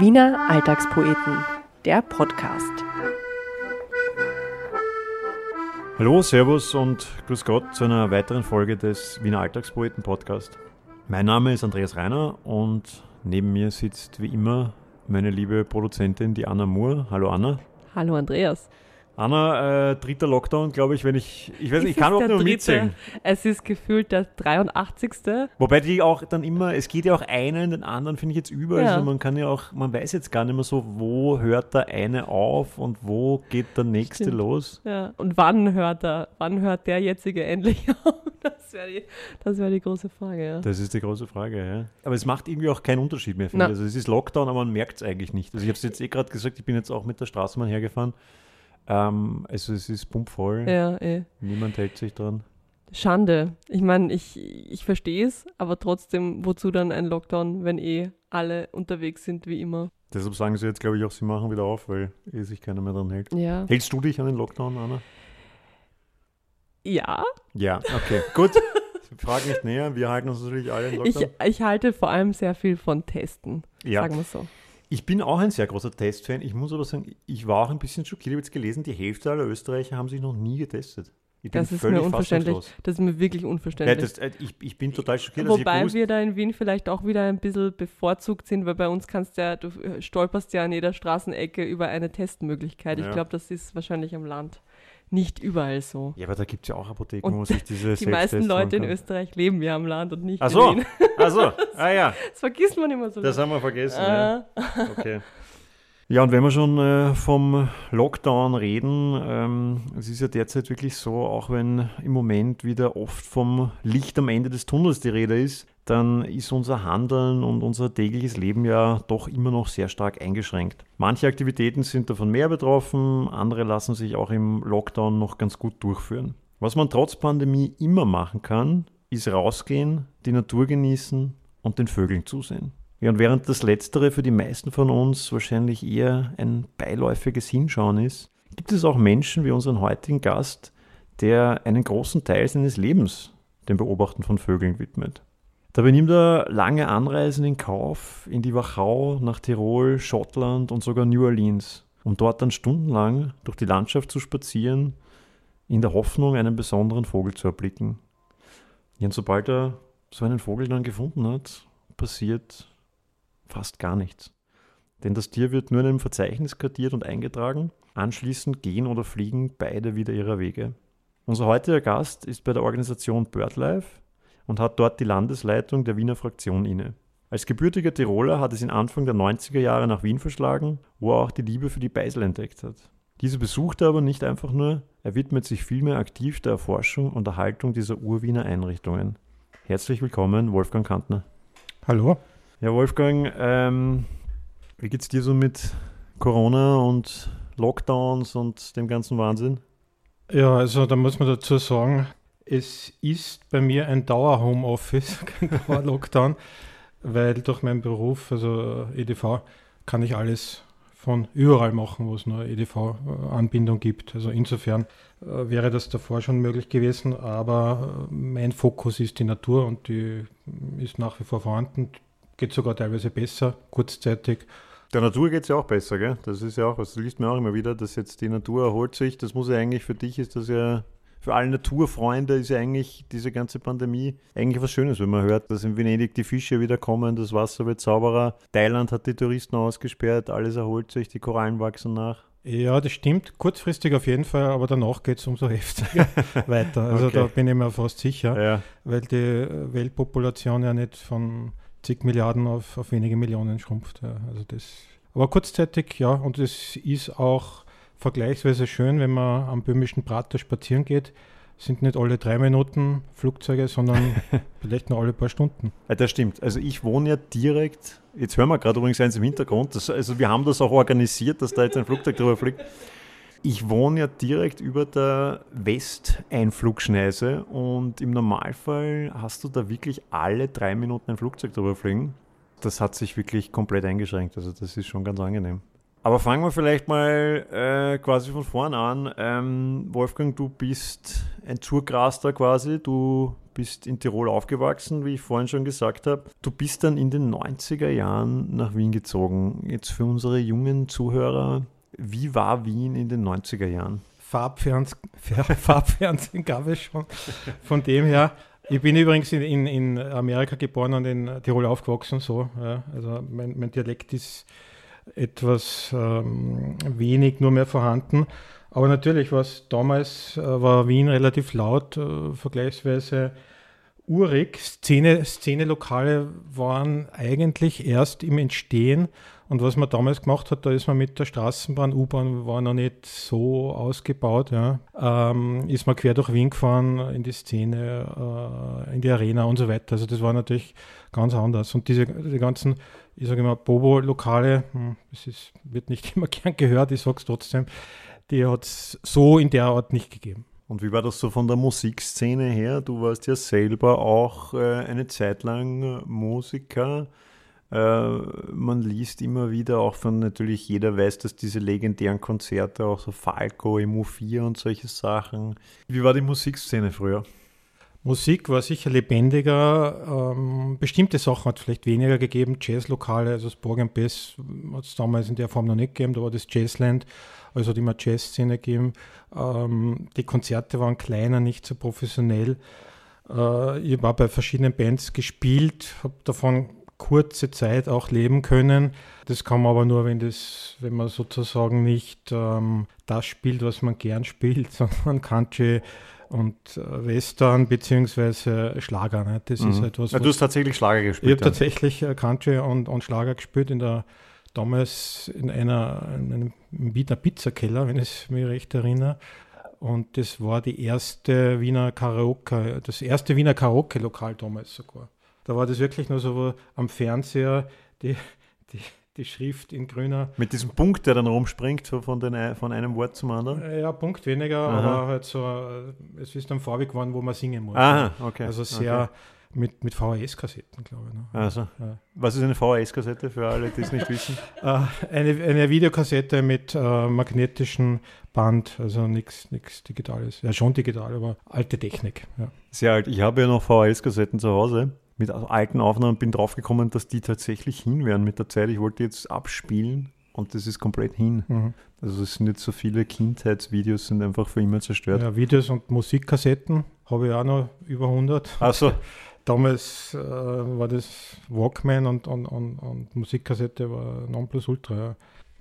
Wiener Alltagspoeten, der Podcast. Hallo, Servus und Grüß Gott zu einer weiteren Folge des Wiener Alltagspoeten Podcast. Mein Name ist Andreas Reiner und neben mir sitzt wie immer meine liebe Produzentin, die Anna Moore. Hallo Anna. Hallo Andreas. Anna, äh, dritter Lockdown, glaube ich, wenn ich, ich weiß nicht, ich kann nicht mehr mitzählen. Es ist gefühlt der 83. Wobei die auch dann immer, es geht ja auch einen, den anderen finde ich jetzt über, ja. also man kann ja auch, man weiß jetzt gar nicht mehr so, wo hört der eine auf und wo geht der nächste Stimmt. los. Ja, und wann hört er, wann hört der jetzige endlich auf? Das wäre die, wär die große Frage, ja. Das ist die große Frage, ja. Aber es macht irgendwie auch keinen Unterschied mehr, finde ich. Also es ist Lockdown, aber man merkt es eigentlich nicht. Also ich habe es jetzt eh gerade gesagt, ich bin jetzt auch mit der Straßenbahn hergefahren ähm, also es ist pumpvoll. Ja, eh. Niemand hält sich dran. Schande. Ich meine, ich, ich verstehe es, aber trotzdem, wozu dann ein Lockdown, wenn eh alle unterwegs sind wie immer? Deshalb sagen sie jetzt, glaube ich, auch, sie machen wieder auf, weil eh sich keiner mehr dran hält. Ja. Hältst du dich an den Lockdown, Anna? Ja. Ja, okay, gut. Frag nicht näher, wir halten uns natürlich alle in Lockdown. Ich, ich halte vor allem sehr viel von Testen, ja. sagen wir so. Ich bin auch ein sehr großer Testfan. Ich muss aber sagen, ich war auch ein bisschen schockiert. Ich habe jetzt gelesen, die Hälfte aller Österreicher haben sich noch nie getestet. das ist mir unverständlich. Das ist mir wirklich unverständlich. Ja, das, äh, ich, ich, bin total schockiert. Wobei wir da in Wien vielleicht auch wieder ein bisschen bevorzugt sind, weil bei uns kannst ja, du stolperst ja an jeder Straßenecke über eine Testmöglichkeit. Ich glaube, das ist wahrscheinlich am Land nicht überall so. Ja, aber da gibt es ja auch Apotheken, und wo sich diese Die meisten Leute in Österreich leben ja am Land und nicht Ach so. in Wien. Ach so, ah ja. Das vergisst man immer so. Das haben wir vergessen, ah. ja. Okay. Ja, und wenn wir schon äh, vom Lockdown reden, ähm, es ist ja derzeit wirklich so, auch wenn im Moment wieder oft vom Licht am Ende des Tunnels die Rede ist, dann ist unser Handeln und unser tägliches Leben ja doch immer noch sehr stark eingeschränkt. Manche Aktivitäten sind davon mehr betroffen, andere lassen sich auch im Lockdown noch ganz gut durchführen. Was man trotz Pandemie immer machen kann, ist rausgehen, die Natur genießen und den Vögeln zusehen. Ja, und während das Letztere für die meisten von uns wahrscheinlich eher ein beiläufiges Hinschauen ist, gibt es auch Menschen wie unseren heutigen Gast, der einen großen Teil seines Lebens dem Beobachten von Vögeln widmet. Dabei nimmt er lange Anreisen in Kauf in die Wachau, nach Tirol, Schottland und sogar New Orleans, um dort dann stundenlang durch die Landschaft zu spazieren, in der Hoffnung, einen besonderen Vogel zu erblicken. Und sobald er so einen Vogel dann gefunden hat, passiert fast gar nichts. Denn das Tier wird nur in einem Verzeichnis kartiert und eingetragen. Anschließend gehen oder fliegen beide wieder ihrer Wege. Unser heutiger Gast ist bei der Organisation BirdLife und hat dort die Landesleitung der Wiener Fraktion inne. Als gebürtiger Tiroler hat es ihn Anfang der 90er Jahre nach Wien verschlagen, wo er auch die Liebe für die Beisel entdeckt hat. Diese besucht er aber nicht einfach nur, er widmet sich vielmehr aktiv der Erforschung und Erhaltung dieser Urwiener Einrichtungen. Herzlich willkommen, Wolfgang Kantner. Hallo. Ja, Wolfgang, ähm, wie geht's dir so mit Corona und Lockdowns und dem ganzen Wahnsinn? Ja, also da muss man dazu sagen, es ist bei mir ein Dauer-Homeoffice, kein Dauer-Lockdown, weil durch meinen Beruf, also EDV, kann ich alles von überall machen, wo es nur EDV-Anbindung gibt. Also insofern äh, wäre das davor schon möglich gewesen, aber äh, mein Fokus ist die Natur und die ist nach wie vor vorhanden geht sogar teilweise besser, kurzzeitig. Der Natur geht es ja auch besser, gell? Das ist ja auch, das liest man auch immer wieder, dass jetzt die Natur erholt sich. Das muss ja eigentlich für dich, ist das ja, für alle Naturfreunde ist ja eigentlich diese ganze Pandemie eigentlich was Schönes, wenn man hört, dass in Venedig die Fische wieder kommen, das Wasser wird sauberer, Thailand hat die Touristen ausgesperrt, alles erholt sich, die Korallen wachsen nach. Ja, das stimmt. Kurzfristig auf jeden Fall, aber danach geht es umso heftiger weiter. Also okay. da bin ich mir fast sicher, ja. weil die Weltpopulation ja nicht von zig Milliarden auf, auf wenige Millionen schrumpft. Ja. Also das, aber kurzzeitig, ja, und es ist auch vergleichsweise schön, wenn man am böhmischen Prater spazieren geht, sind nicht alle drei Minuten Flugzeuge, sondern vielleicht nur alle paar Stunden. Ja, das stimmt. Also ich wohne ja direkt, jetzt hören wir gerade übrigens eins im Hintergrund, das, also wir haben das auch organisiert, dass da jetzt ein Flugzeug drüber fliegt. Ich wohne ja direkt über der Westeinflugschneise und im Normalfall hast du da wirklich alle drei Minuten ein Flugzeug drüber fliegen. Das hat sich wirklich komplett eingeschränkt. Also das ist schon ganz angenehm. Aber fangen wir vielleicht mal äh, quasi von vorn an. Ähm, Wolfgang, du bist ein Zurgraster quasi. Du bist in Tirol aufgewachsen, wie ich vorhin schon gesagt habe. Du bist dann in den 90er Jahren nach Wien gezogen. Jetzt für unsere jungen Zuhörer, wie war Wien in den 90er Jahren? Farbfernsehen, Farbfernsehen gab es schon. Von dem her, ich bin übrigens in, in, in Amerika geboren und in Tirol aufgewachsen. So, ja. Also mein, mein Dialekt ist etwas ähm, wenig nur mehr vorhanden. Aber natürlich war es damals, äh, war Wien relativ laut, äh, vergleichsweise urig. Szene, Szene-Lokale waren eigentlich erst im Entstehen. Und was man damals gemacht hat, da ist man mit der Straßenbahn, U-Bahn war noch nicht so ausgebaut, ja, ähm, ist man quer durch Wien gefahren in die Szene, äh, in die Arena und so weiter. Also das war natürlich ganz anders. Und diese die ganzen ich sage immer, Bobo-Lokale, hm, das ist, wird nicht immer gern gehört, ich sage es trotzdem, die hat es so in der Art nicht gegeben. Und wie war das so von der Musikszene her? Du warst ja selber auch äh, eine Zeit lang Musiker. Äh, man liest immer wieder auch von natürlich jeder weiß, dass diese legendären Konzerte, auch so Falco im U4 und solche Sachen. Wie war die Musikszene früher? Musik war sicher lebendiger. Ähm, bestimmte Sachen hat es vielleicht weniger gegeben. Jazzlokale, also das Borg Bass hat es damals in der Form noch nicht gegeben. Da war das Jazzland, also hat immer Jazzszene gegeben. Ähm, die Konzerte waren kleiner, nicht so professionell. Äh, ich war bei verschiedenen Bands gespielt, habe davon kurze Zeit auch leben können. Das kann man aber nur, wenn, das, wenn man sozusagen nicht ähm, das spielt, was man gern spielt, sondern Country und äh, Western bzw. Schlager. Ne? Das mhm. ist etwas. Ja, du hast tatsächlich Schlager gespielt. Ich habe ja. tatsächlich äh, Country und, und Schlager gespielt in der damals in einer in einem Wiener Pizzakeller, wenn ich mich recht erinnere. Und das war die erste Wiener Karaoke, das erste Wiener Karaoke-Lokal damals sogar. Da war das wirklich nur so am Fernseher, die, die die Schrift in grüner. Mit diesem Punkt, der dann rumspringt, so von, den, von einem Wort zum anderen? Äh, ja, Punkt weniger, Aha. aber halt so, äh, es ist dann farbig geworden, wo man singen muss. Aha, okay. Also sehr okay. mit, mit VHS-Kassetten, glaube ich. Ne? Also, ja. Was ist eine VHS-Kassette für alle, die es nicht wissen? Äh, eine, eine Videokassette mit äh, magnetischem Band, also nichts Digitales. Ja, schon digital, aber alte Technik. Ja. Sehr alt. Ich habe ja noch VHS-Kassetten zu Hause mit alten Aufnahmen bin draufgekommen, dass die tatsächlich hin wären mit der Zeit. Ich wollte jetzt abspielen und das ist komplett hin. Mhm. Also es sind jetzt so viele Kindheitsvideos, sind einfach für immer zerstört. Ja, Videos und Musikkassetten habe ich auch noch über 100. Also Damals äh, war das Walkman und, und, und, und Musikkassette war Nonplusultra. Ja.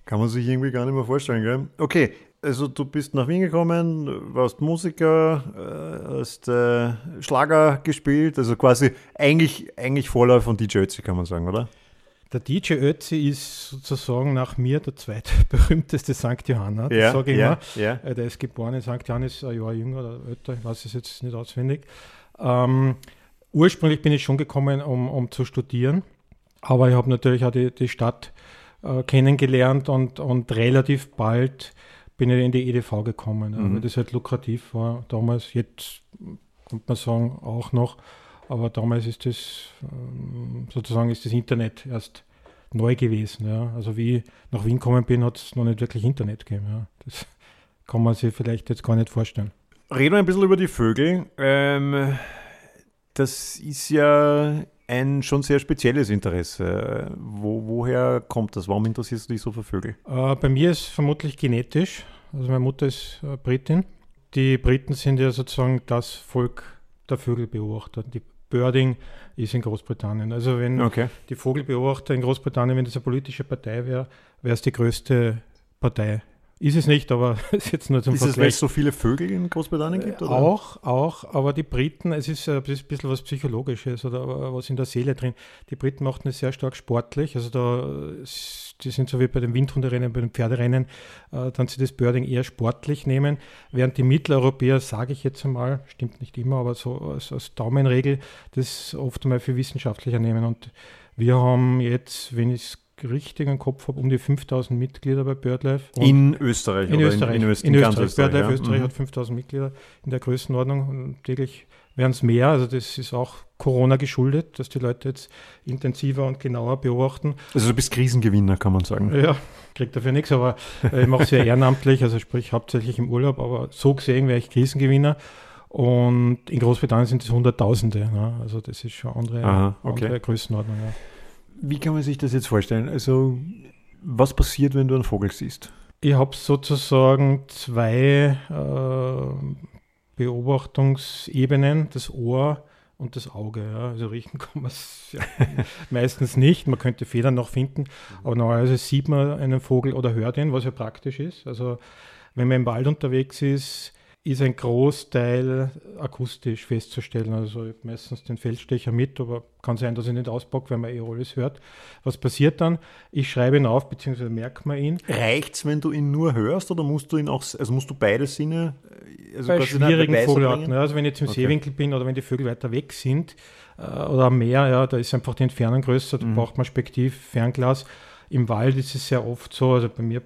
Kann man sich irgendwie gar nicht mehr vorstellen, gell? Okay, also du bist nach Wien gekommen, warst Musiker, äh, hast äh, Schlager gespielt, also quasi eigentlich, eigentlich Vorläufer von DJ Ötzi, kann man sagen, oder? Der DJ Ötzi ist sozusagen nach mir der zweitberühmteste St. Johanna, das ja, sage ich ja, immer. Ja. Äh, der ist geboren in St. Johannes, ein Jahr jünger oder älter, ich weiß es jetzt nicht auswendig. Ähm, ursprünglich bin ich schon gekommen, um, um zu studieren, aber ich habe natürlich auch die, die Stadt äh, kennengelernt und, und relativ bald bin ich in die EDV gekommen, mhm. weil das halt lukrativ war damals. Jetzt könnte man sagen auch noch, aber damals ist das ähm, sozusagen ist das Internet erst neu gewesen. Ja. Also wie ich nach Wien gekommen bin, hat es noch nicht wirklich Internet gegeben. Ja. Das kann man sich vielleicht jetzt gar nicht vorstellen. Reden wir ein bisschen über die Vögel. Ähm, das ist ja ein schon sehr spezielles Interesse. Wo, woher kommt das? Warum interessierst du dich so für Vögel? Äh, bei mir ist vermutlich genetisch. Also meine Mutter ist äh, Britin. Die Briten sind ja sozusagen das Volk der Vögelbeobachter. Die Birding ist in Großbritannien. Also wenn okay. die Vogelbeobachter in Großbritannien, wenn das eine politische Partei wäre, wäre es die größte Partei ist es nicht, aber es ist jetzt nur zum ist Vergleich. Ist es, weil es so viele Vögel in Großbritannien gibt? Oder? Auch, auch, aber die Briten, es ist, ein bisschen was Psychologisches oder was in der Seele drin. Die Briten machten es sehr stark sportlich, also da, die sind so wie bei den Windhunderennen, bei den Pferderennen, äh, dann sie das Birding eher sportlich nehmen, während die Mitteleuropäer, sage ich jetzt einmal, stimmt nicht immer, aber so als, als Daumenregel, das oft einmal für wissenschaftlicher nehmen und wir haben jetzt, wenn ich es richtig im Kopf habe, um die 5000 Mitglieder bei BirdLife. in Österreich? In Österreich. In, in, in, in Österreich. Österreich. BirdLife ja. Österreich mhm. hat 5000 Mitglieder in der Größenordnung und täglich werden es mehr. Also das ist auch Corona geschuldet, dass die Leute jetzt intensiver und genauer beobachten. Also du bist Krisengewinner, kann man sagen. Ja, krieg dafür nichts, aber ich mache es ja ehrenamtlich, also sprich hauptsächlich im Urlaub, aber so gesehen wäre ich Krisengewinner. Und in Großbritannien sind es Hunderttausende. Ne? Also das ist schon andere, Aha, okay. andere Größenordnung. Ja. Wie kann man sich das jetzt vorstellen? Also was passiert, wenn du einen Vogel siehst? Ich habe sozusagen zwei äh, Beobachtungsebenen, das Ohr und das Auge. Ja. Also riechen kann man es ja meistens nicht. Man könnte Federn noch finden, aber normalerweise sieht man einen Vogel oder hört ihn, was ja praktisch ist. Also wenn man im Wald unterwegs ist, ist ein Großteil akustisch festzustellen. Also meistens den Feldstecher mit, aber kann sein, dass ich nicht auspacke, wenn man eh alles hört. Was passiert dann? Ich schreibe ihn auf, beziehungsweise merkt man ihn. Reicht es, wenn du ihn nur hörst oder musst du ihn auch, also musst du beide Sinne äh, also Bei schwierigen Vogelarten, ja, also wenn ich zum okay. Seewinkel bin oder wenn die Vögel weiter weg sind äh, oder am Meer, ja, da ist einfach die Entfernung größer, da mhm. braucht man Spektiv, Fernglas. Im Wald ist es sehr oft so, also bei mir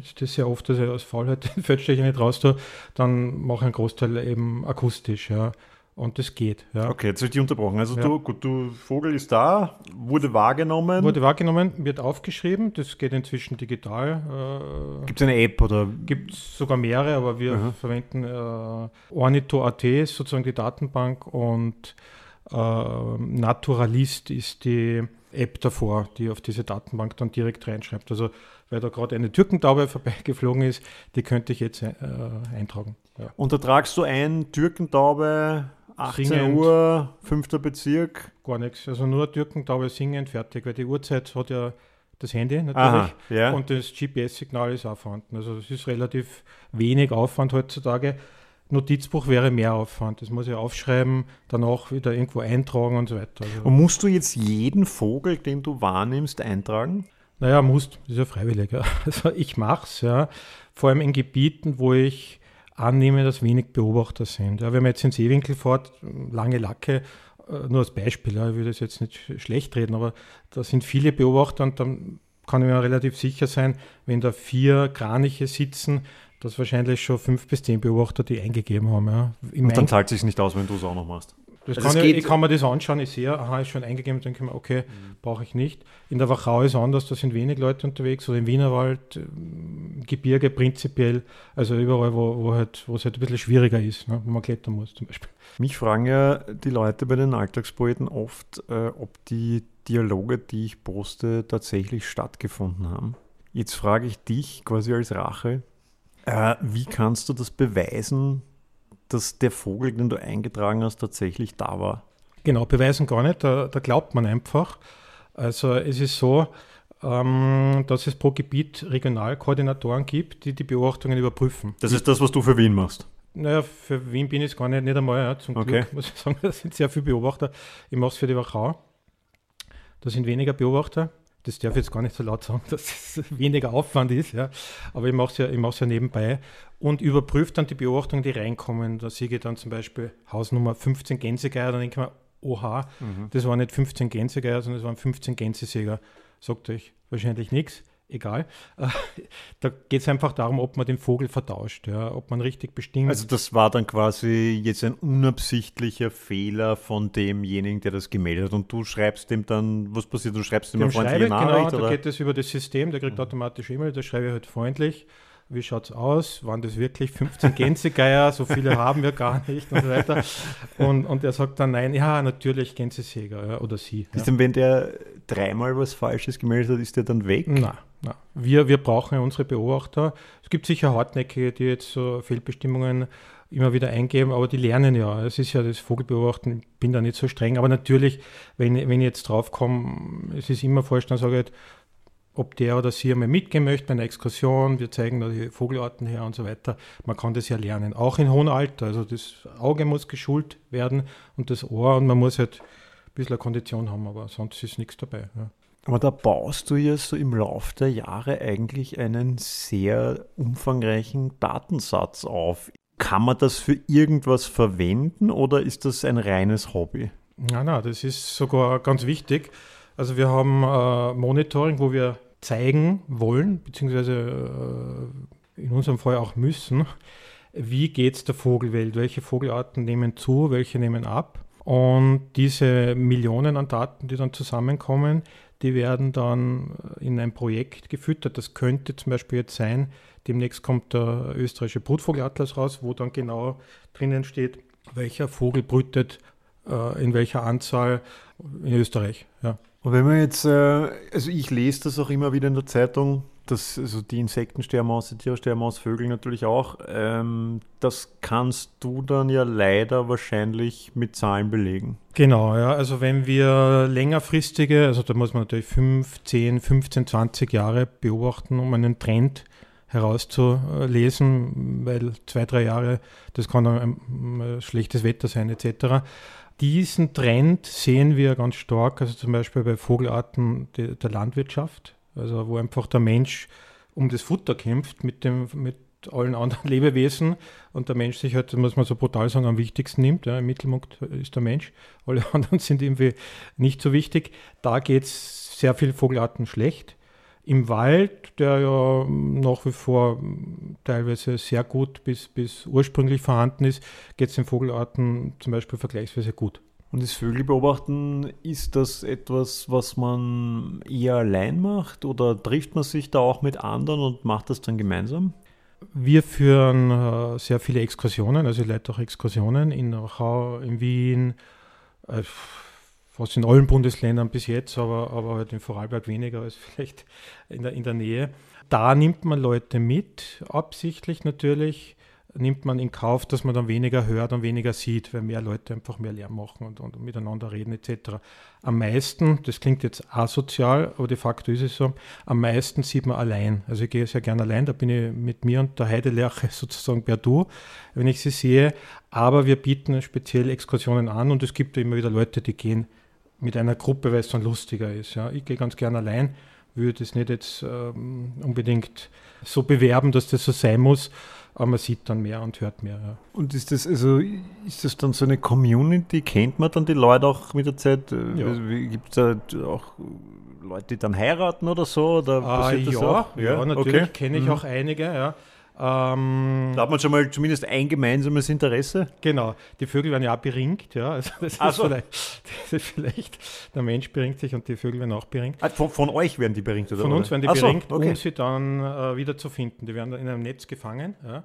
ist das sehr oft, dass ich aus Faulheit den Feldstecher nicht raus tue, dann mache ich einen Großteil eben akustisch, ja. Und das geht. Ja. Okay, jetzt habe ich dich unterbrochen. Also ja. du, gut, du Vogel ist da, wurde wahrgenommen. Wurde wahrgenommen, wird aufgeschrieben, das geht inzwischen digital. Äh, Gibt es eine App oder? Gibt es sogar mehrere, aber wir Aha. verwenden äh, Ornito.at ist sozusagen die Datenbank und äh, Naturalist ist die App davor, die auf diese Datenbank dann direkt reinschreibt. Also weil da gerade eine Türkentaube vorbeigeflogen ist, die könnte ich jetzt äh, eintragen. Ja. Und da tragst du ein, Türkentaube, 18 singend. Uhr, fünfter Bezirk? Gar nichts. Also nur Türkentaube singend, fertig, weil die Uhrzeit hat ja das Handy natürlich Aha, ja. und das GPS-Signal ist auch vorhanden. Also es ist relativ wenig Aufwand heutzutage. Notizbuch wäre mehr Aufwand. Das muss ich aufschreiben, danach wieder irgendwo eintragen und so weiter. Also und musst du jetzt jeden Vogel, den du wahrnimmst, eintragen? Naja, musst, das ist ja freiwillig. Ja. Also ich mache es, ja. Vor allem in Gebieten, wo ich annehme, dass wenig Beobachter sind. Ja, wenn man jetzt ins Seewinkel fährt, lange Lacke, äh, nur als Beispiel, ja, ich würde das jetzt nicht schlecht reden, aber da sind viele Beobachter und dann kann ich mir relativ sicher sein, wenn da vier Kraniche sitzen, dass wahrscheinlich schon fünf bis zehn Beobachter die eingegeben haben. Ja. Und dann zahlt es sich nicht aus, wenn du es auch noch machst. Das also kann ich, ich, kann mir das anschauen, ich sehe, aha, ist schon eingegeben, dann denke ich mir, okay, mhm. brauche ich nicht. In der Wachau ist anders, da sind wenig Leute unterwegs, oder im Wienerwald, ähm, Gebirge prinzipiell, also überall, wo, wo, halt, wo es halt ein bisschen schwieriger ist, ne, wo man klettern muss zum Beispiel. Mich fragen ja die Leute bei den Alltagspoeten oft, äh, ob die Dialoge, die ich poste, tatsächlich stattgefunden haben. Jetzt frage ich dich quasi als Rache, äh, wie kannst du das beweisen, dass der Vogel, den du eingetragen hast, tatsächlich da war? Genau, beweisen gar nicht, da, da glaubt man einfach. Also es ist so, ähm, dass es pro Gebiet Regionalkoordinatoren gibt, die die Beobachtungen überprüfen. Das ist das, was du für Wien machst? Naja, für Wien bin ich es gar nicht, nicht einmal, ja, zum okay. Glück, muss ich sagen. Da sind sehr viele Beobachter. Ich mache es für die Wachau. Da sind weniger Beobachter das darf ich jetzt gar nicht so laut sagen, dass es weniger Aufwand ist, ja. aber ich mache es ja, ich ja nebenbei und überprüfe dann die Beobachtungen, die reinkommen. Da sehe ich dann zum Beispiel Hausnummer 15 Gänsegeier, dann denke ich mir, oha, mhm. das waren nicht 15 Gänsegeier, sondern es waren 15 Gänsesäger. Sagt euch wahrscheinlich nichts egal. Da geht es einfach darum, ob man den Vogel vertauscht, ja, ob man richtig bestimmt. Also das war dann quasi jetzt ein unabsichtlicher Fehler von demjenigen, der das gemeldet hat. Und du schreibst dem dann, was passiert? Du schreibst ihm eine freundliche Nachricht? Genau, oder? da geht es über das System, der kriegt mhm. automatisch E-Mail, da schreibe ich halt freundlich wie schaut es aus? Waren das wirklich 15 Gänsegeier? So viele haben wir gar nicht und so weiter. Und, und er sagt dann, nein, ja, natürlich Gänsesäger ja, oder sie. Ist denn, wenn der dreimal was Falsches gemeldet hat, ist der dann weg? Nein, nein. Wir, wir brauchen unsere Beobachter. Es gibt sicher Hartnäckige, die jetzt so Fehlbestimmungen immer wieder eingeben, aber die lernen ja. Es ist ja das Vogelbeobachten, ich bin da nicht so streng, aber natürlich, wenn, wenn ich jetzt draufkomme, es ist immer falsch, dann sage ich halt, ob der oder sie einmal mitgehen möchte bei einer Exkursion, wir zeigen da die Vogelarten her und so weiter. Man kann das ja lernen, auch in hohem Alter. Also das Auge muss geschult werden und das Ohr und man muss halt ein bisschen Kondition haben, aber sonst ist nichts dabei. Ja. Aber da baust du ja so im Laufe der Jahre eigentlich einen sehr umfangreichen Datensatz auf. Kann man das für irgendwas verwenden oder ist das ein reines Hobby? Nein, nein, das ist sogar ganz wichtig. Also wir haben äh, Monitoring, wo wir zeigen wollen, beziehungsweise äh, in unserem Fall auch müssen, wie geht es der Vogelwelt, welche Vogelarten nehmen zu, welche nehmen ab. Und diese Millionen an Daten, die dann zusammenkommen, die werden dann in ein Projekt gefüttert. Das könnte zum Beispiel jetzt sein, demnächst kommt der österreichische Brutvogelatlas raus, wo dann genau drinnen steht, welcher Vogel brütet äh, in welcher Anzahl in Österreich. Ja. Und wenn man jetzt, äh, also ich lese das auch immer wieder in der Zeitung, dass also die Insekten sterben aus, die Tiere sterben aus, Vögel natürlich auch. Ähm, das kannst du dann ja leider wahrscheinlich mit Zahlen belegen. Genau, ja. Also wenn wir längerfristige, also da muss man natürlich 5, 10, 15, 20 Jahre beobachten, um einen Trend herauszulesen, weil zwei, drei Jahre, das kann ein, schlechtes Wetter sein etc. Diesen Trend sehen wir ganz stark, also zum Beispiel bei Vogelarten der Landwirtschaft, also wo einfach der Mensch um das Futter kämpft mit, dem, mit allen anderen Lebewesen und der Mensch sich halt, muss man so brutal sagen, am wichtigsten nimmt. Ja, Im Mittelpunkt ist der Mensch, alle anderen sind irgendwie nicht so wichtig. Da geht es sehr vielen Vogelarten schlecht. Im Wald, der ja nach wie vor teilweise sehr gut bis, bis ursprünglich vorhanden ist, geht es den Vogelarten zum Beispiel vergleichsweise gut. Und das Vögelbeobachten, ist das etwas, was man eher allein macht oder trifft man sich da auch mit anderen und macht das dann gemeinsam? Wir führen äh, sehr viele Exkursionen, also ich leite auch Exkursionen in Rachau, in Wien, äh, fast in allen Bundesländern bis jetzt, aber, aber halt in Vorarlberg weniger als vielleicht in der, in der Nähe. Da nimmt man Leute mit, absichtlich natürlich, nimmt man in Kauf, dass man dann weniger hört und weniger sieht, weil mehr Leute einfach mehr Lärm machen und, und miteinander reden etc. Am meisten, das klingt jetzt asozial, aber de facto ist es so, am meisten sieht man allein. Also ich gehe sehr gerne allein, da bin ich mit mir und der Heidelerche sozusagen per Du, wenn ich sie sehe. Aber wir bieten speziell Exkursionen an und es gibt immer wieder Leute, die gehen mit einer Gruppe, weil es dann lustiger ist. Ja. Ich gehe ganz gerne allein, würde es nicht jetzt ähm, unbedingt so bewerben, dass das so sein muss aber man sieht dann mehr und hört mehr. Ja. Und ist das also ist das dann so eine Community? Kennt man dann die Leute auch mit der Zeit? Äh, ja. Also, Gibt es da auch Leute, die dann heiraten oder so? Oder ah, ja, ja, natürlich okay. kenne ich mhm. auch einige. Ja. Ähm, da hat man schon mal zumindest ein gemeinsames Interesse. Genau, die Vögel werden ja auch beringt, ja. Also das, ist so. vielleicht, das ist vielleicht, der Mensch beringt sich und die Vögel werden auch beringt. Ah, von, von, euch werden die beringt, oder? Von uns werden die Ach beringt, so, okay. um sie dann äh, wieder zu finden. Die werden dann in einem Netz gefangen, ja.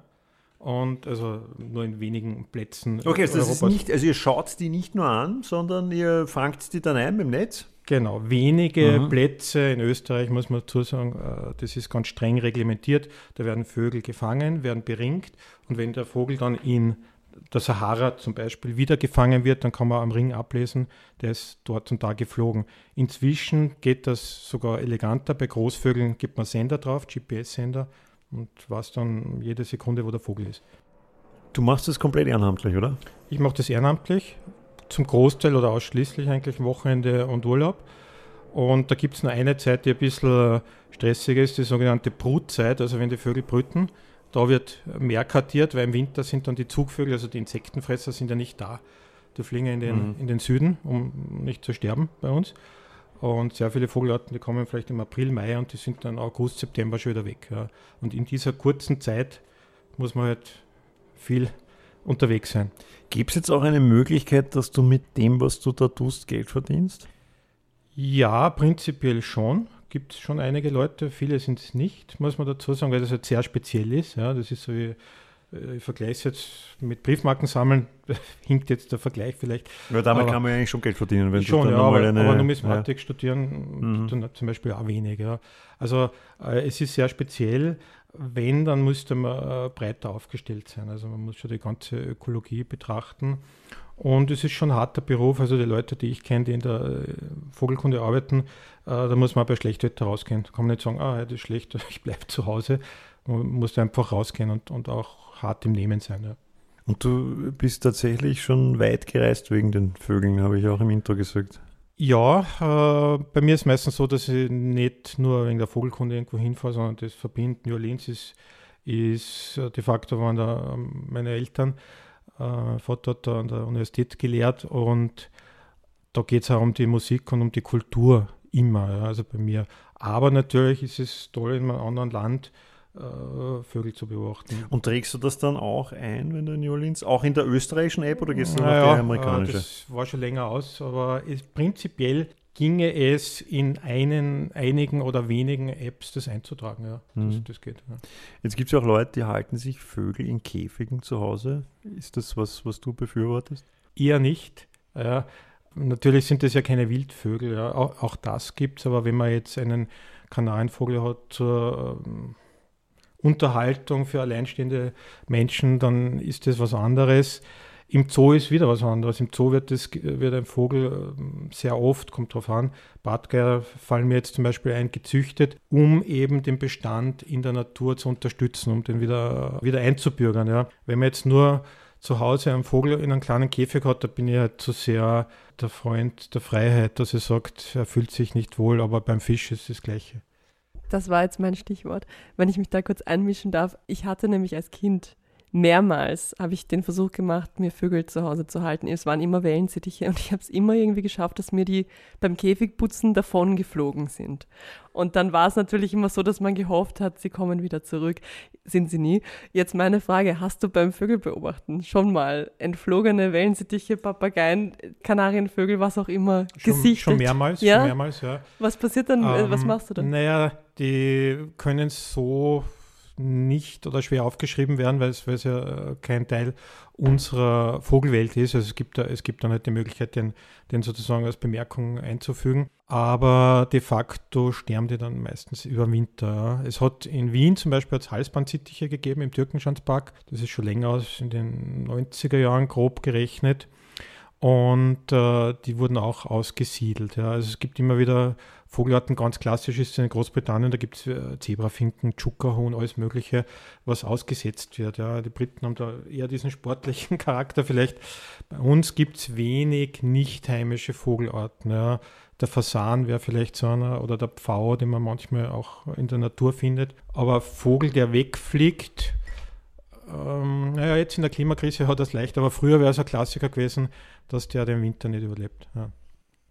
Und also nur in wenigen Plätzen. Okay, also, das ist nicht, also ihr schaut die nicht nur an, sondern ihr fangt die dann ein im Netz? Genau, wenige mhm. Plätze in Österreich, muss man dazu sagen, äh, das ist ganz streng reglementiert. Da werden Vögel gefangen, werden beringt und wenn der Vogel dann in der Sahara zum Beispiel wieder gefangen wird, dann kann man am Ring ablesen, der ist dort und da geflogen. Inzwischen geht das sogar eleganter. Bei Großvögeln gibt man Sender drauf, GPS-Sender, und weiß dann jede Sekunde, wo der Vogel ist. Du machst das komplett ehrenamtlich, oder? Ich mache das ehrenamtlich zum Großteil oder ausschließlich eigentlich Wochenende und Urlaub. Und da gibt es nur eine Zeit, die ein bisschen stressiger ist, die sogenannte Brutzeit, also wenn die Vögel brüten. Da wird mehr kartiert, weil im Winter sind dann die Zugvögel, also die Insektenfresser, sind ja nicht da. Die fliegen in den, mhm. in den Süden, um nicht zu sterben bei uns. Und sehr viele Vogelarten, die kommen vielleicht im April, Mai und die sind dann August, September schon wieder weg. Ja. Und in dieser kurzen Zeit muss man halt viel unterwegs sein. Gibt es jetzt auch eine Möglichkeit, dass du mit dem, was du da tust, Geld verdienst? Ja, prinzipiell schon. Gibt es schon einige Leute, viele sind es nicht, muss man dazu sagen, weil das halt sehr speziell ist. Ja, das ist so wie, ich vergleiche es jetzt mit Briefmarken sammeln, hinkt jetzt der Vergleich vielleicht. Ja, damit aber kann man ja eigentlich schon Geld verdienen, wenn schon, du dann ja, aber, eine, aber Numismatik ja. studieren, mhm. dann zum Beispiel auch wenig. Ja. Also äh, es ist sehr speziell wenn, dann müsste man äh, breiter aufgestellt sein. Also man muss schon die ganze Ökologie betrachten. Und es ist schon ein harter Beruf. Also die Leute, die ich kenne, die in der äh, Vogelkunde arbeiten, äh, da muss man bei Schlechtwetter rausgehen. Da kann man nicht sagen, ah, das ist schlecht, ich bleibe zu Hause. Man muss einfach rausgehen und, und auch hart im Nehmen sein. Ja. Und du bist tatsächlich schon weit gereist wegen den Vögeln, habe ich auch im Intro gesagt. Ja, äh, bei mir ist es meistens so, dass ich nicht nur wegen der Vogelkunde irgendwo hinfahre, sondern das verbindet. New Orleans ist, ist äh, de facto waren da ähm, meine Eltern. Äh, Vater hat da an der Universität gelehrt und da geht es auch um die Musik und um die Kultur immer, ja, also bei mir. Aber natürlich ist es toll in einem anderen Land äh, Vögel zu beobachten. Und trägst du das dann auch ein, wenn du in New Orleans, auch in der österreichischen App oder gehst du naja, auf die amerikanische? Das war schon länger aus, aber ist, prinzipiell ginge es in einen, einigen oder wenigen Apps das einzutragen. Ja, mhm. das, das, geht. Ja. Jetzt gibt es ja auch Leute, die halten sich Vögel in Käfigen zu Hause. Ist das was, was du befürwortest? Eher nicht. Ja, natürlich sind das ja keine Wildvögel. Ja. Auch, auch das gibt es, aber wenn man jetzt einen Kanarenvogel hat zur ähm, Unterhaltung für alleinstehende Menschen, dann ist das was anderes. Im Zoo ist wieder was anderes. Im Zoo wird, das, wird ein Vogel ähm, sehr oft, kommt drauf an, Bartgeier fallen mir jetzt zum Beispiel ein, gezüchtet, um eben den Bestand in der Natur zu unterstützen, um den wieder, wieder einzubürgern. Ja. Wenn man jetzt nur zu Hause einen Vogel in einem kleinen Käfig hat, da bin ich halt zu sehr der Freund der Freiheit, dass er sagt, er fühlt sich nicht wohl, aber beim Fisch ist es das Gleiche. Das war jetzt mein Stichwort. Wenn ich mich da kurz einmischen darf. Ich hatte nämlich als Kind mehrmals habe ich den Versuch gemacht, mir Vögel zu Hause zu halten. Es waren immer Wellensittiche und ich habe es immer irgendwie geschafft, dass mir die beim Käfigputzen davon geflogen sind. Und dann war es natürlich immer so, dass man gehofft hat, sie kommen wieder zurück. Sind sie nie. Jetzt meine Frage, hast du beim Vögelbeobachten schon mal entflogene Wellensittiche, Papageien, Kanarienvögel, was auch immer, schon, gesichtet? Schon mehrmals, ja? schon mehrmals, ja. Was passiert dann, ähm, was machst du dann? Naja, die können so nicht oder schwer aufgeschrieben werden, weil es, weil es ja äh, kein Teil unserer Vogelwelt ist. Also es gibt da, es gibt dann halt die Möglichkeit, den, den sozusagen als Bemerkung einzufügen. Aber de facto sterben die dann meistens über Winter. Es hat in Wien zum Beispiel als Halsbandsittiche gegeben im Türkenschanzpark. Das ist schon länger aus, in den 90er Jahren grob gerechnet. Und äh, die wurden auch ausgesiedelt. Ja. Also es gibt immer wieder Vogelarten, ganz klassisch ist in Großbritannien, da gibt es äh, Zebrafinken, Tschukahuhn, alles Mögliche, was ausgesetzt wird. Ja. Die Briten haben da eher diesen sportlichen Charakter vielleicht. Bei uns gibt es wenig nicht heimische Vogelarten. Ja. Der Fasan wäre vielleicht so einer oder der Pfau, den man manchmal auch in der Natur findet. Aber Vogel, der wegfliegt, ähm, naja, jetzt in der Klimakrise hat das leicht, aber früher wäre es ein Klassiker gewesen, dass der den Winter nicht überlebt. Ja.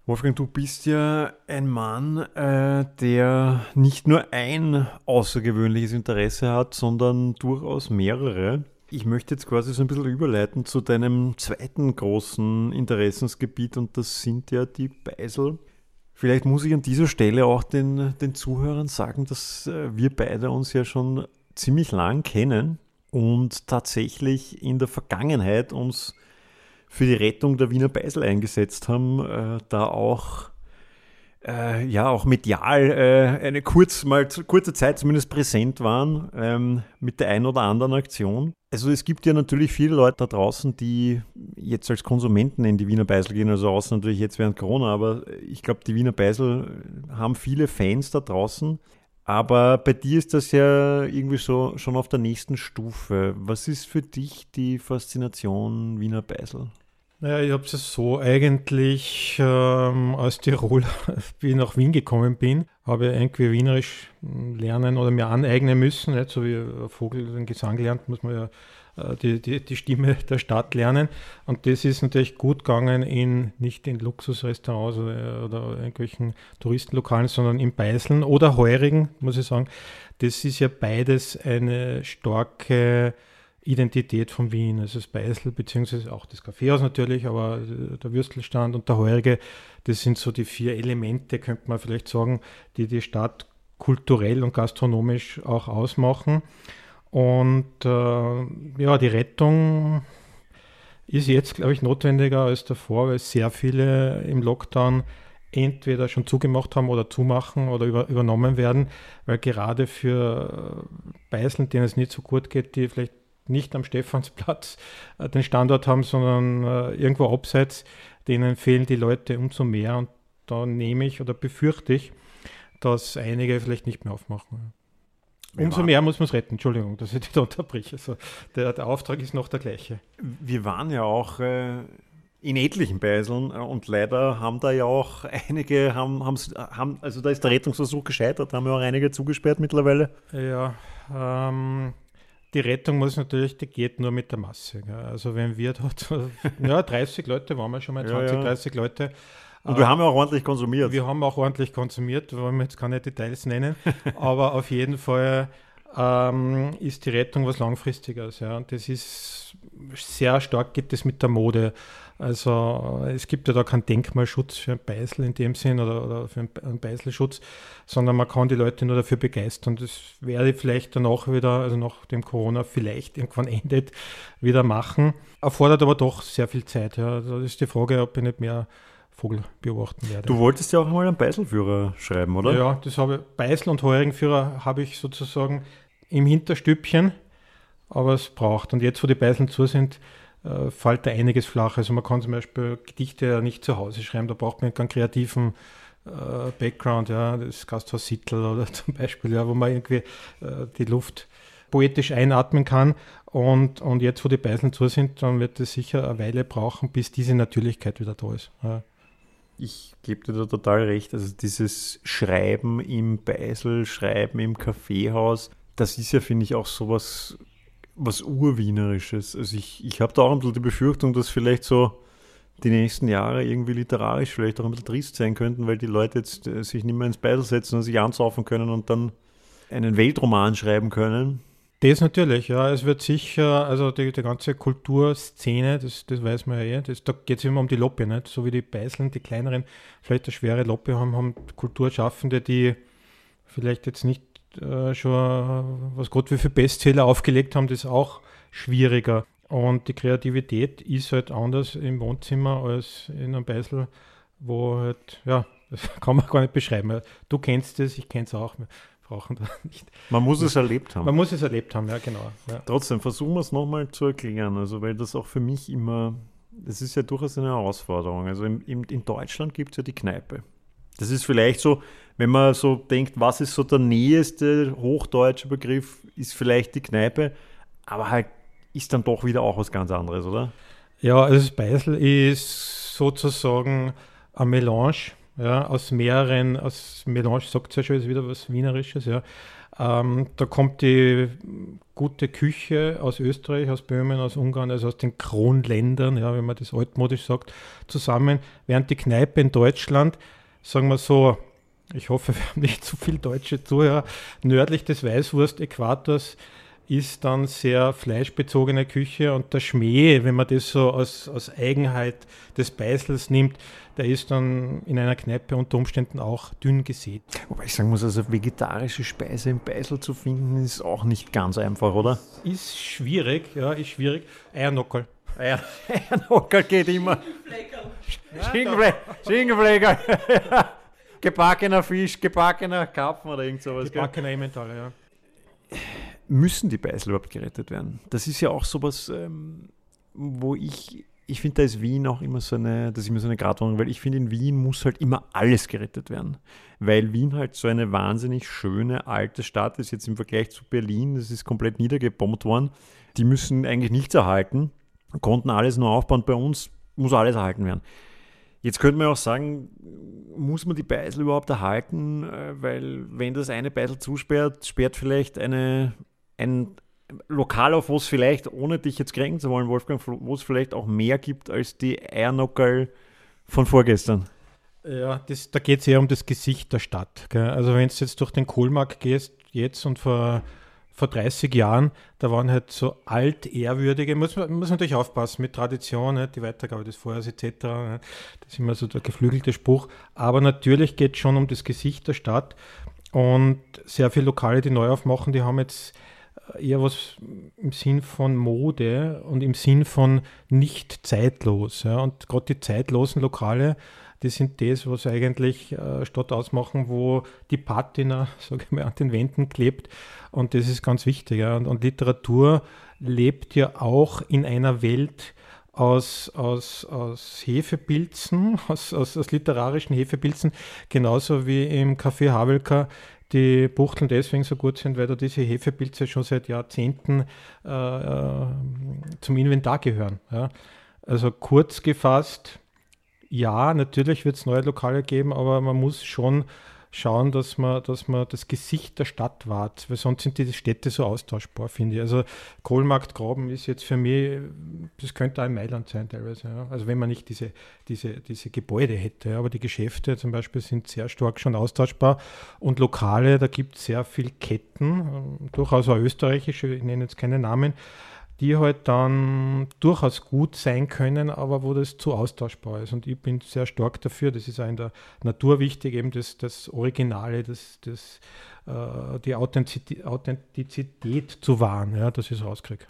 Wolfgang, du bist ja ein Mann, äh, der nicht nur ein außergewöhnliches Interesse hat, sondern durchaus mehrere. Ich möchte jetzt quasi so ein bisschen überleiten zu deinem zweiten großen Interessensgebiet und das sind ja die Beisel. Vielleicht muss ich an dieser Stelle auch den, den Zuhörern sagen, dass äh, wir beide uns ja schon ziemlich lang kennen und tatsächlich in der Vergangenheit uns für die Rettung der Wiener Beisel eingesetzt haben, äh, da auch äh, ja auch medial äh, eine kurz, mal kurze Zeit zumindest präsent waren ähm, mit der einen oder anderen Aktion. Also es gibt ja natürlich viele Leute da draußen, die jetzt als Konsumenten in die Wiener Beisel gehen, also außer natürlich jetzt während Corona, aber ich glaube, die Wiener Beisel haben viele Fans da draußen. Aber bei dir ist das ja irgendwie so schon auf der nächsten Stufe. Was ist für dich die Faszination Wiener Beisel? Naja, ich habe es so eigentlich ähm, als Tiroler, wie ich nach Wien gekommen bin, habe ich irgendwie Wienerisch lernen oder mir aneignen müssen. Nicht? So wie ein Vogel den Gesang lernt, muss man ja die, die, die Stimme der Stadt lernen. Und das ist natürlich gut gegangen in nicht in Luxusrestaurants oder, irgendwelchen Touristenlokalen, sondern in Beißeln oder Heurigen, muss ich sagen. Das ist ja beides eine starke Identität von Wien. Also das Beißel, beziehungsweise auch das Kaffeehaus natürlich, aber der Würstelstand und der Heurige, das sind so die vier Elemente, könnte man vielleicht sagen, die die Stadt kulturell und gastronomisch auch ausmachen. Und äh, ja, die Rettung ist jetzt, glaube ich, notwendiger als davor, weil sehr viele im Lockdown entweder schon zugemacht haben oder zumachen oder über, übernommen werden, weil gerade für Beißeln, denen es nicht so gut geht, die vielleicht nicht am Stephansplatz äh, den Standort haben, sondern äh, irgendwo abseits, denen fehlen die Leute umso mehr und da nehme ich oder befürchte ich, dass einige vielleicht nicht mehr aufmachen. Umso mehr muss man es retten. Entschuldigung, dass ich dich da unterbreche. Also der, der, Auftrag ist noch der gleiche. Wir waren ja auch äh, in etlichen Beiseln äh, und leider haben da ja auch einige, haben, haben, also da ist der Rettungsversuch gescheitert, haben ja auch einige zugesperrt mittlerweile. Ja, ähm, die Rettung muss natürlich, die geht nur mit der Masse. Gell? Also wenn wir dort, ja, 30 Leute waren wir schon mal, 20, ja, ja. 30 Leute. Und wir haben ja auch ordentlich konsumiert. Wir haben auch ordentlich konsumiert, wollen wir jetzt keine Details nennen, aber auf jeden Fall ähm, ist die Rettung was Langfristiges. Ja. Und das ist sehr stark geht es mit der Mode. Also es gibt ja da keinen Denkmalschutz für ein Beißel in dem Sinn oder, oder für einen Beißelschutz, sondern man kann die Leute nur dafür begeistern. Das werde ich vielleicht danach wieder, also nachdem Corona vielleicht irgendwann endet, wieder machen. Erfordert aber doch sehr viel Zeit. Ja. Das ist die Frage, ob ich nicht mehr Vogel beobachten werde. Du wolltest ja auch mal einen Beißelführer schreiben, oder? Ja, das habe Beißel und Heurigenführer habe ich sozusagen im Hinterstübchen, aber es braucht. Und jetzt, wo die Beißeln zu sind, äh, fällt da einiges flach. Also man kann zum Beispiel Gedichte ja nicht zu Hause schreiben, da braucht man keinen kreativen äh, Background, ja, das Gasthaus Sittel oder zum Beispiel, ja, wo man irgendwie äh, die Luft poetisch einatmen kann. Und, und jetzt, wo die Beißeln zu sind, dann wird es sicher eine Weile brauchen, bis diese Natürlichkeit wieder da ist. Ja. Ich gebe dir da total recht. Also dieses Schreiben im Beisel, Schreiben im Kaffeehaus, das ist ja, finde ich, auch sowas was Urwienerisches. Also ich, ich habe da auch ein bisschen die Befürchtung, dass vielleicht so die nächsten Jahre irgendwie literarisch vielleicht auch ein bisschen trist sein könnten, weil die Leute jetzt äh, sich nicht mehr ins Beisel setzen und sich ansaufen können und dann einen Weltroman schreiben können. Das natürlich, ja. Es wird sicher, also die, die ganze Kulturszene, das, das weiß man ja eh, das, da geht es immer um die Loppe, nicht? So wie die Beiseln, die kleineren, vielleicht eine schwere Loppe haben, haben Kulturschaffende, die vielleicht jetzt nicht äh, schon, was Gott wie für Bestseller aufgelegt haben, das ist auch schwieriger. Und die Kreativität ist halt anders im Wohnzimmer als in einem Beisel, wo halt, ja, das kann man gar nicht beschreiben. Du kennst es, ich kenne es auch. Brauchen da nicht. Man muss es erlebt haben. Man muss es erlebt haben, ja, genau. Ja. Trotzdem, versuchen wir es nochmal zu erklären, also weil das auch für mich immer, das ist ja durchaus eine Herausforderung. Also in, in Deutschland gibt es ja die Kneipe. Das ist vielleicht so, wenn man so denkt, was ist so der nächste hochdeutsche Begriff, ist vielleicht die Kneipe, aber halt ist dann doch wieder auch was ganz anderes, oder? Ja, also das Beisel ist sozusagen ein Melange ja, aus mehreren, aus Melange sagt es ja schon, wieder was Wienerisches, ja. Ähm, da kommt die gute Küche aus Österreich, aus Böhmen, aus Ungarn, also aus den Kronländern, ja, wenn man das altmodisch sagt, zusammen, während die Kneipe in Deutschland sagen wir so, ich hoffe, wir haben nicht zu viel deutsche Zuhörer, nördlich des Weißwurst-Äquators ist dann sehr fleischbezogene Küche und der Schmäh, wenn man das so als, als Eigenheit des Beißels nimmt, der ist dann in einer Kneipe unter Umständen auch dünn gesät. Wobei ich sagen muss, also vegetarische Speise im Beißel zu finden, ist auch nicht ganz einfach, oder? Ist schwierig, ja, ist schwierig. Eiernockel. Eiernockel geht immer. Schinkenflecker. Gebackener Fisch, gebackener Karpfen oder irgend sowas. Gebackener Emmentaler, ja. Müssen die Beißel überhaupt gerettet werden? Das ist ja auch sowas, ähm, wo ich, ich finde, da ist Wien auch immer so eine, das ist immer so eine Gratwanderung, weil ich finde, in Wien muss halt immer alles gerettet werden. Weil Wien halt so eine wahnsinnig schöne alte Stadt ist, jetzt im Vergleich zu Berlin, das ist komplett niedergebombt worden. Die müssen eigentlich nichts erhalten, konnten alles nur aufbauen. Bei uns muss alles erhalten werden. Jetzt könnte man auch sagen, muss man die Beisel überhaupt erhalten? Äh, weil wenn das eine Beisel zusperrt, sperrt vielleicht eine, ein Lokal auf, wo es vielleicht, ohne dich jetzt kränken zu wollen, Wolfgang, wo es vielleicht auch mehr gibt als die Eiernockerl von vorgestern. Ja, das, da geht es eher um das Gesicht der Stadt. Gell? Also wenn du jetzt durch den Kohlmarkt gehst, jetzt und vor vor 30 Jahren, da waren halt so altehrwürdige, muss man muss natürlich aufpassen mit Tradition, ne, die Weitergabe des Feuers etc. Ne, das ist immer so der geflügelte Spruch. Aber natürlich geht es schon um das Gesicht der Stadt und sehr viele Lokale, die neu aufmachen, die haben jetzt eher was im Sinn von Mode und im Sinn von nicht zeitlos. Ja. Und gerade die zeitlosen Lokale, die sind das, was eigentlich äh, Stadt ausmachen, wo die Patina, sage ich mal, an den Wänden klebt. Und das ist ganz wichtig. Ja. Und, und Literatur lebt ja auch in einer Welt, aus, aus, aus Hefepilzen, aus, aus, aus literarischen Hefepilzen, genauso wie im Café Havelka die Buchteln deswegen so gut sind, weil da diese Hefepilze schon seit Jahrzehnten äh, äh zum Inventar gehören. Ja. Also kurz gefasst, ja, natürlich wird es neue Lokale geben, aber man muss schon schauen, dass man, dass man das Gesicht der Stadt wahrt, weil sonst sind diese Städte so austauschbar, finde ich. Also Kohlmarktgraben ist jetzt für mich, das könnte auch in Mailand sein teilweise. Ja. Also wenn man nicht diese, diese, diese Gebäude hätte, aber die Geschäfte zum Beispiel sind sehr stark schon austauschbar und Lokale, da gibt es sehr viele Ketten, durchaus auch österreichische, ich nenne jetzt keine Namen, die halt dann durchaus gut sein können, aber wo das zu austauschbar ist. Und ich bin sehr stark dafür, das ist auch in der Natur wichtig, eben das, das Originale, das, das, äh, die Authentizität, Authentizität zu wahren, ja, dass ich es rauskriege.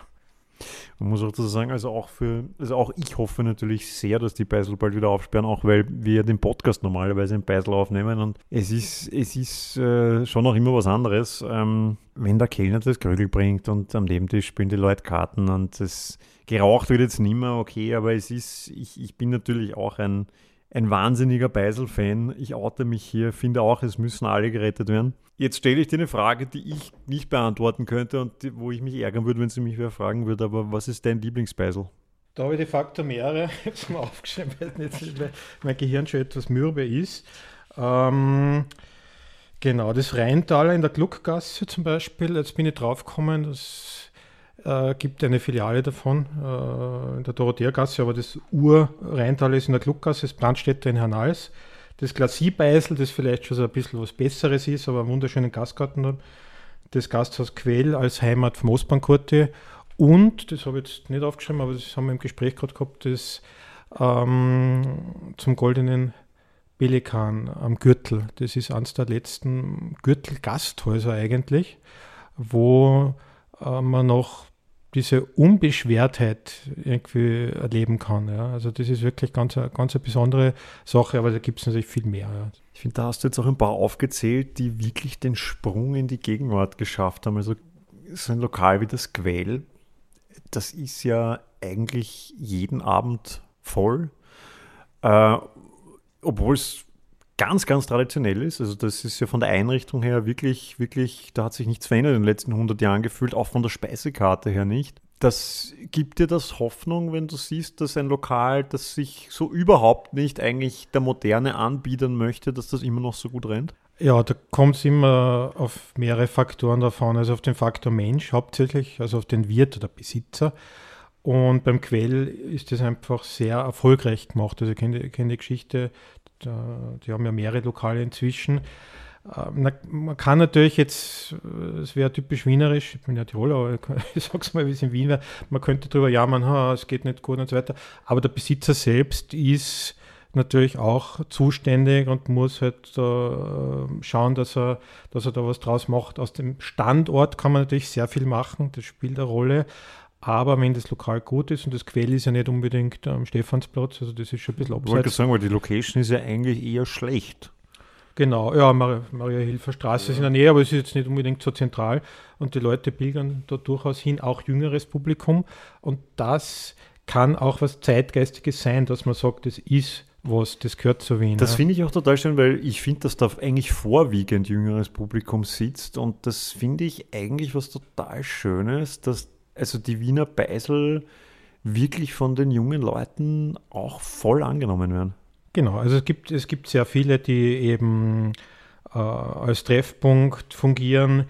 Man muss auch dazu sagen, also auch für, also auch ich hoffe natürlich sehr, dass die Beisel bald wieder aufsperren, auch weil wir den Podcast normalerweise in Beisel aufnehmen und es ist, es ist äh, schon noch immer was anderes, ähm, wenn der Kellner das Krügel bringt und am Nebentisch spielen die Leute Karten und das geraucht wird jetzt nicht mehr, okay, aber es ist, ich, ich bin natürlich auch ein, ein wahnsinniger Beisel-Fan. Ich oute mich hier, finde auch, es müssen alle gerettet werden. Jetzt stelle ich dir eine Frage, die ich nicht beantworten könnte und die, wo ich mich ärgern würde, wenn sie mich wer fragen würde. Aber was ist dein Lieblingsbeisel? Da habe ich de facto mehrere. Ich habe es mir aufgeschrieben, weil mein Gehirn schon etwas mürbe ist. Ähm, genau, das Rheintaler in der Gluckgasse zum Beispiel. Jetzt bin ich draufgekommen, es äh, gibt eine Filiale davon äh, in der Dorotheergasse, aber das Ur-Rheintaler ist in der Gluckgasse, das Brandstätter in Hernals das Glacier-Beisel, das vielleicht schon so ein bisschen was Besseres ist, aber einen wunderschönen Gastgarten hat. Das Gasthaus Quell als Heimat vom Ostbahnkurte. Und, das habe ich jetzt nicht aufgeschrieben, aber das haben wir im Gespräch gerade gehabt, das ähm, zum goldenen Pelikan am Gürtel. Das ist eines der letzten Gürtel-Gasthäuser eigentlich, wo äh, man noch diese Unbeschwertheit irgendwie erleben kann. Ja. Also das ist wirklich ganz, ganz eine besondere Sache, aber da gibt es natürlich viel mehr. Ja. Ich finde, da hast du jetzt auch ein paar aufgezählt, die wirklich den Sprung in die Gegenwart geschafft haben. Also so ein Lokal wie das Quell, das ist ja eigentlich jeden Abend voll, äh, obwohl es ganz, ganz traditionell ist. Also das ist ja von der Einrichtung her wirklich, wirklich, da hat sich nichts verändert in den letzten 100 Jahren gefühlt, auch von der Speisekarte her nicht. Das gibt dir das Hoffnung, wenn du siehst, dass ein Lokal, das sich so überhaupt nicht eigentlich der Moderne anbieten möchte, dass das immer noch so gut rennt? Ja, da kommt es immer auf mehrere Faktoren davon. Also auf den Faktor Mensch hauptsächlich, also auf den Wirt oder Besitzer. Und beim Quell ist das einfach sehr erfolgreich gemacht. Also ich kenne, kenne die Geschichte die haben ja mehrere Lokale inzwischen. Ähm, man kann natürlich jetzt, es wäre typisch wienerisch, ich bin ja Tiroler, aber ich sag's mal, wie es in Wien wäre, man könnte darüber jammern, ha, es geht nicht gut und so weiter. Aber der Besitzer selbst ist natürlich auch zuständig und muss halt äh, schauen, dass er, dass er da was draus macht. Aus dem Standort kann man natürlich sehr viel machen, das spielt eine Rolle. Aber wenn das Lokal gut ist und das Quell ist ja nicht unbedingt am Stephansplatz, also das ist schon ein bisschen abseits. Ich wollte sagen, weil die Location ist ja eigentlich eher schlecht. Genau, ja, Mar Maria Hilfer Straße ja. ist in der Nähe, aber es ist jetzt nicht unbedingt so zentral und die Leute pilgern da durchaus hin, auch jüngeres Publikum und das kann auch was Zeitgeistiges sein, dass man sagt, das ist was, das gehört zu Wien. Das finde ich auch total schön, weil ich finde, dass da eigentlich vorwiegend jüngeres Publikum sitzt und das finde ich eigentlich was total Schönes, dass also die Wiener Beisel wirklich von den jungen Leuten auch voll angenommen werden. Genau, also es gibt, es gibt sehr viele, die eben äh, als Treffpunkt fungieren.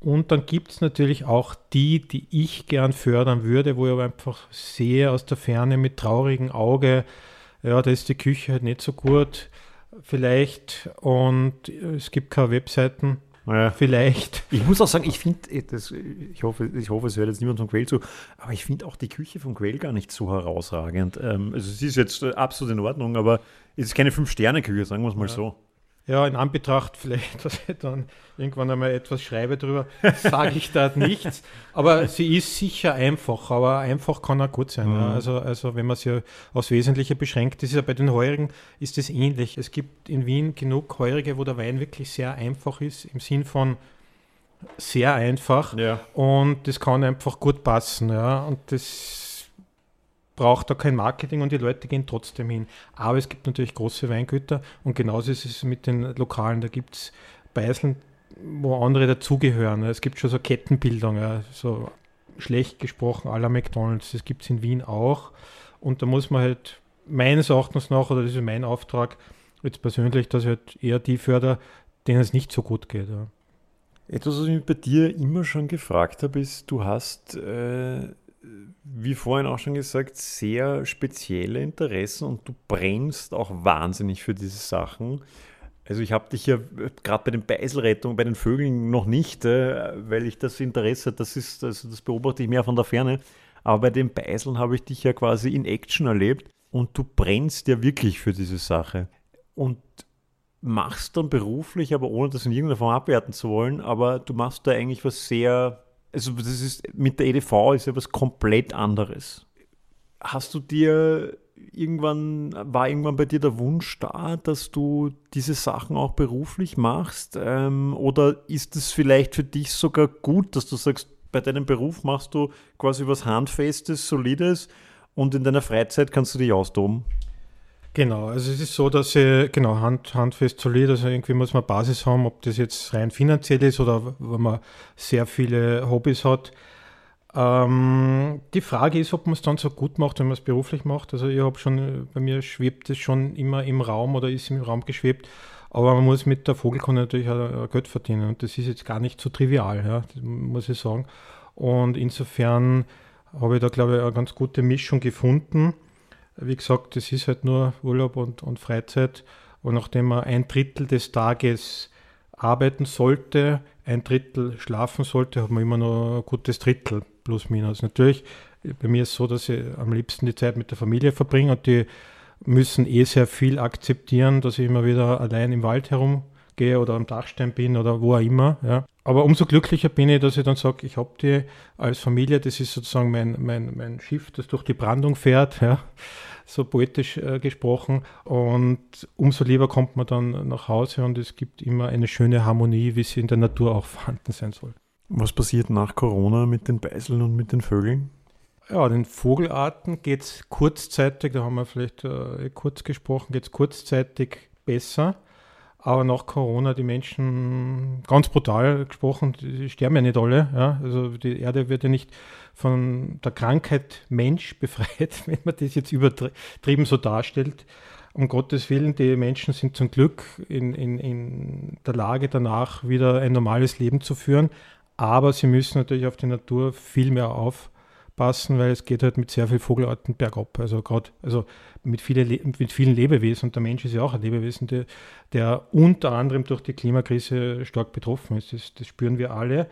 Und dann gibt es natürlich auch die, die ich gern fördern würde, wo ich aber einfach sehe aus der Ferne mit traurigem Auge, ja, da ist die Küche halt nicht so gut, vielleicht. Und es gibt keine Webseiten, ja. Vielleicht. Ich muss auch sagen, ich finde, äh, ich hoffe, ich hoffe, es hört jetzt niemand vom Quell zu, aber ich finde auch die Küche vom Quell gar nicht so herausragend. Ähm, also es ist jetzt äh, absolut in Ordnung, aber es ist keine Fünf-Sterne-Küche, sagen wir es mal ja. so. Ja, in Anbetracht vielleicht, dass ich dann irgendwann einmal etwas schreibe darüber, sage ich da nichts. Aber sie ist sicher einfach, aber einfach kann auch gut sein. Mhm. Ja. Also, also wenn man sie aufs Wesentliche beschränkt, das ist ja bei den Heurigen ist es ähnlich. Es gibt in Wien genug Heurige, wo der Wein wirklich sehr einfach ist, im Sinn von sehr einfach. Ja. Und das kann einfach gut passen. Ja. Und das braucht da kein Marketing und die Leute gehen trotzdem hin. Aber es gibt natürlich große Weingüter und genauso ist es mit den Lokalen. Da gibt es Beiseln, wo andere dazugehören. Es gibt schon so Kettenbildung, so schlecht gesprochen aller McDonalds. Das gibt es in Wien auch. Und da muss man halt meines Erachtens nach, oder das ist mein Auftrag, jetzt persönlich, dass ich halt eher die förder, denen es nicht so gut geht. Ja. Etwas, was ich bei dir immer schon gefragt habe, ist, du hast, äh, wie vorhin auch schon gesagt, sehr spezielle Interessen und du brennst auch wahnsinnig für diese Sachen. Also ich habe dich ja gerade bei den Beiselrettungen, bei den Vögeln noch nicht, äh, weil ich das Interesse, das ist, also das beobachte ich mehr von der Ferne. Aber bei den Beiseln habe ich dich ja quasi in Action erlebt und du brennst ja wirklich für diese Sache. Und machst dann beruflich, aber ohne das in irgendeiner Form abwerten zu wollen, aber du machst da eigentlich was sehr, also das ist mit der EDV ist ja was komplett anderes. Hast du dir irgendwann, war irgendwann bei dir der Wunsch da, dass du diese Sachen auch beruflich machst? Ähm, oder ist es vielleicht für dich sogar gut, dass du sagst, bei deinem Beruf machst du quasi was Handfestes, Solides und in deiner Freizeit kannst du dich austoben? Genau, also es ist so, dass ich, genau, hand, handfest solid, also irgendwie muss man Basis haben, ob das jetzt rein finanziell ist oder wenn man sehr viele Hobbys hat. Ähm, die Frage ist, ob man es dann so gut macht, wenn man es beruflich macht. Also ich habe schon, bei mir schwebt es schon immer im Raum oder ist im Raum geschwebt, aber man muss mit der Vogelkunde natürlich auch Geld verdienen und das ist jetzt gar nicht so trivial, ja, muss ich sagen. Und insofern habe ich da, glaube ich, eine ganz gute Mischung gefunden. Wie gesagt, das ist halt nur Urlaub und, und Freizeit. Und nachdem man ein Drittel des Tages arbeiten sollte, ein Drittel schlafen sollte, hat man immer noch ein gutes Drittel plus minus. Natürlich, bei mir ist es so, dass ich am liebsten die Zeit mit der Familie verbringe und die müssen eh sehr viel akzeptieren, dass ich immer wieder allein im Wald herumgehe oder am Dachstein bin oder wo auch immer. Ja. Aber umso glücklicher bin ich, dass ich dann sage, ich habe die als Familie, das ist sozusagen mein, mein, mein Schiff, das durch die Brandung fährt, ja, so poetisch äh, gesprochen. Und umso lieber kommt man dann nach Hause und es gibt immer eine schöne Harmonie, wie sie in der Natur auch vorhanden sein soll. Was passiert nach Corona mit den Beiseln und mit den Vögeln? Ja, den Vogelarten geht es kurzzeitig, da haben wir vielleicht äh, kurz gesprochen, geht es kurzzeitig besser. Aber nach Corona, die Menschen, ganz brutal gesprochen, die sterben ja nicht alle. Ja? Also die Erde wird ja nicht von der Krankheit Mensch befreit, wenn man das jetzt übertrieben so darstellt. Um Gottes Willen, die Menschen sind zum Glück in, in, in der Lage, danach wieder ein normales Leben zu führen. Aber sie müssen natürlich auf die Natur viel mehr auf passen, weil es geht halt mit sehr vielen Vogelarten bergab. Also gerade also mit, viele, mit vielen Lebewesen und der Mensch ist ja auch ein Lebewesen, der, der unter anderem durch die Klimakrise stark betroffen ist. Das, das spüren wir alle.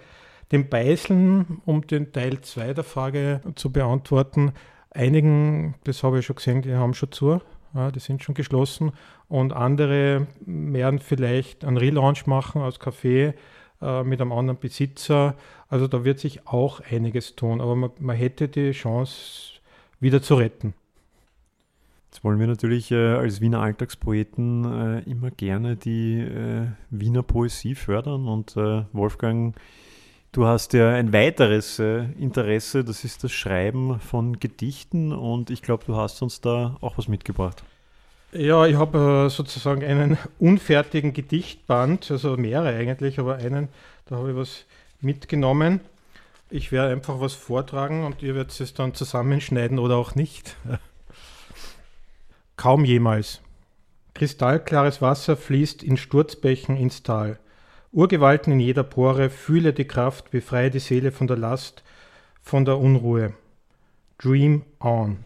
Den Beißeln, um den Teil 2 der Frage zu beantworten, einigen, das habe ich schon gesehen, die haben schon zu, ja, die sind schon geschlossen und andere werden vielleicht einen Relaunch machen aus Kaffee äh, mit einem anderen Besitzer. Also da wird sich auch einiges tun, aber man, man hätte die Chance wieder zu retten. Jetzt wollen wir natürlich äh, als Wiener Alltagspoeten äh, immer gerne die äh, Wiener Poesie fördern und äh, Wolfgang, du hast ja ein weiteres äh, Interesse, das ist das Schreiben von Gedichten und ich glaube, du hast uns da auch was mitgebracht. Ja, ich habe äh, sozusagen einen unfertigen Gedichtband, also mehrere eigentlich, aber einen, da habe ich was mitgenommen. Ich werde einfach was vortragen und ihr werdet es dann zusammenschneiden oder auch nicht. Kaum jemals. Kristallklares Wasser fließt in Sturzbächen ins Tal. Urgewalten in jeder Pore, fühle die Kraft, befreie die Seele von der Last, von der Unruhe. Dream on.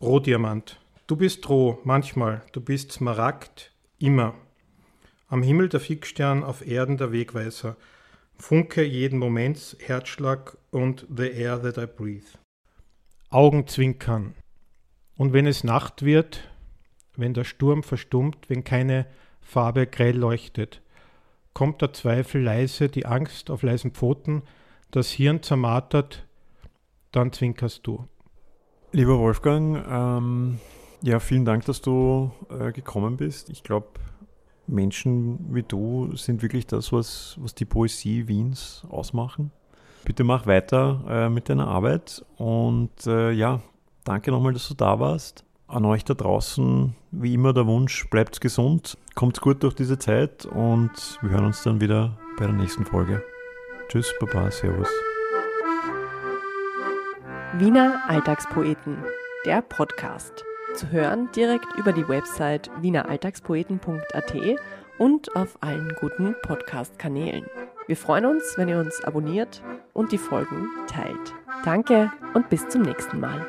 Rohdiamant. Du bist roh, manchmal, du bist Smaragd, immer. Am Himmel der Fixstern, auf Erden der Wegweiser. Funke jeden Moments, Herzschlag und the air that I breathe. Augenzwinkern. Und wenn es Nacht wird, wenn der Sturm verstummt, wenn keine Farbe grell leuchtet, kommt der Zweifel leise, die Angst auf leisen Pfoten, das Hirn zermartert, dann zwinkerst du. Lieber Wolfgang, ähm, ja, vielen Dank, dass du äh, gekommen bist. Ich glaube, Menschen wie du sind wirklich das, was, was die Poesie Wiens ausmachen. Bitte mach weiter äh, mit deiner Arbeit und äh, ja, danke nochmal, dass du da warst. An euch da draußen, wie immer der Wunsch, bleibt gesund, kommt gut durch diese Zeit und wir hören uns dann wieder bei der nächsten Folge. Tschüss, Baba, Servus. Wiener Alltagspoeten, der Podcast. Zu hören direkt über die Website wieneralltagspoeten.at und auf allen guten Podcast-Kanälen. Wir freuen uns, wenn ihr uns abonniert und die Folgen teilt. Danke und bis zum nächsten Mal.